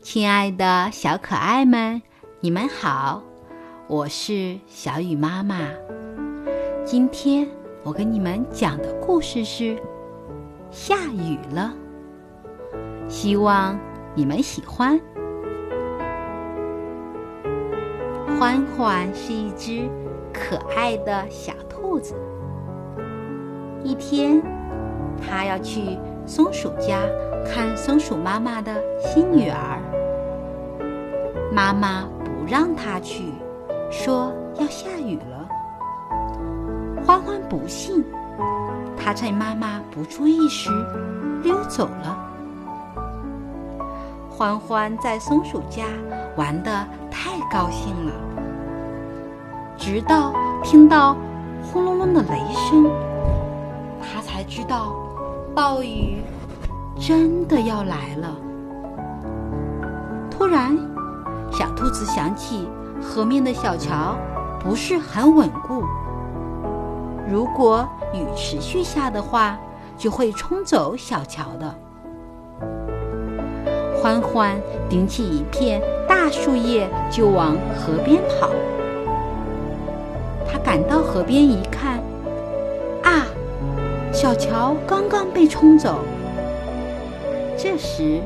亲爱的小可爱们，你们好，我是小雨妈妈。今天我给你们讲的故事是下雨了，希望你们喜欢。欢欢是一只可爱的小兔子。一天，它要去松鼠家看松鼠妈妈的新女儿。妈妈不让她去，说要下雨了。欢欢不信，他趁妈妈不注意时溜走了。欢欢在松鼠家玩的太高兴了，直到听到轰隆隆的雷声，他才知道暴雨真的要来了。突然，小兔子想起河面的小桥不是很稳固，如果雨持续下的话，就会冲走小桥的。欢欢顶起一片大树叶就往河边跑。他赶到河边一看，啊，小桥刚刚被冲走。这时，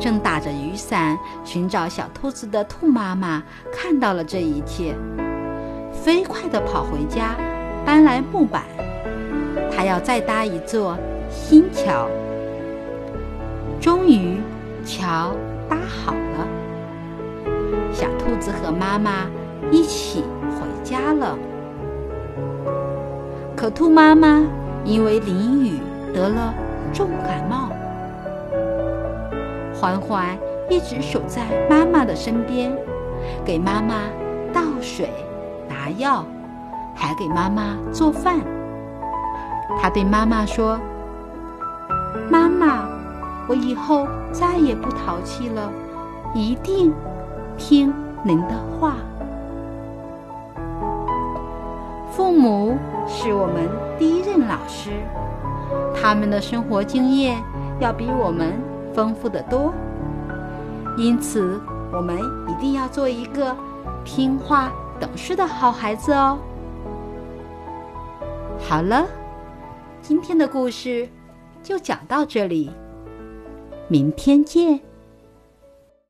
正打着雨伞寻找小兔子的兔妈妈看到了这一切，飞快地跑回家，搬来木板，她要再搭一座新桥。终于。桥搭好了，小兔子和妈妈一起回家了。可兔妈妈因为淋雨得了重感冒，欢欢一直守在妈妈的身边，给妈妈倒水、拿药，还给妈妈做饭。他对妈妈说：“妈妈。”我以后再也不淘气了，一定听您的话。父母是我们第一任老师，他们的生活经验要比我们丰富的多，因此我们一定要做一个听话懂事的好孩子哦。好了，今天的故事就讲到这里。明天见。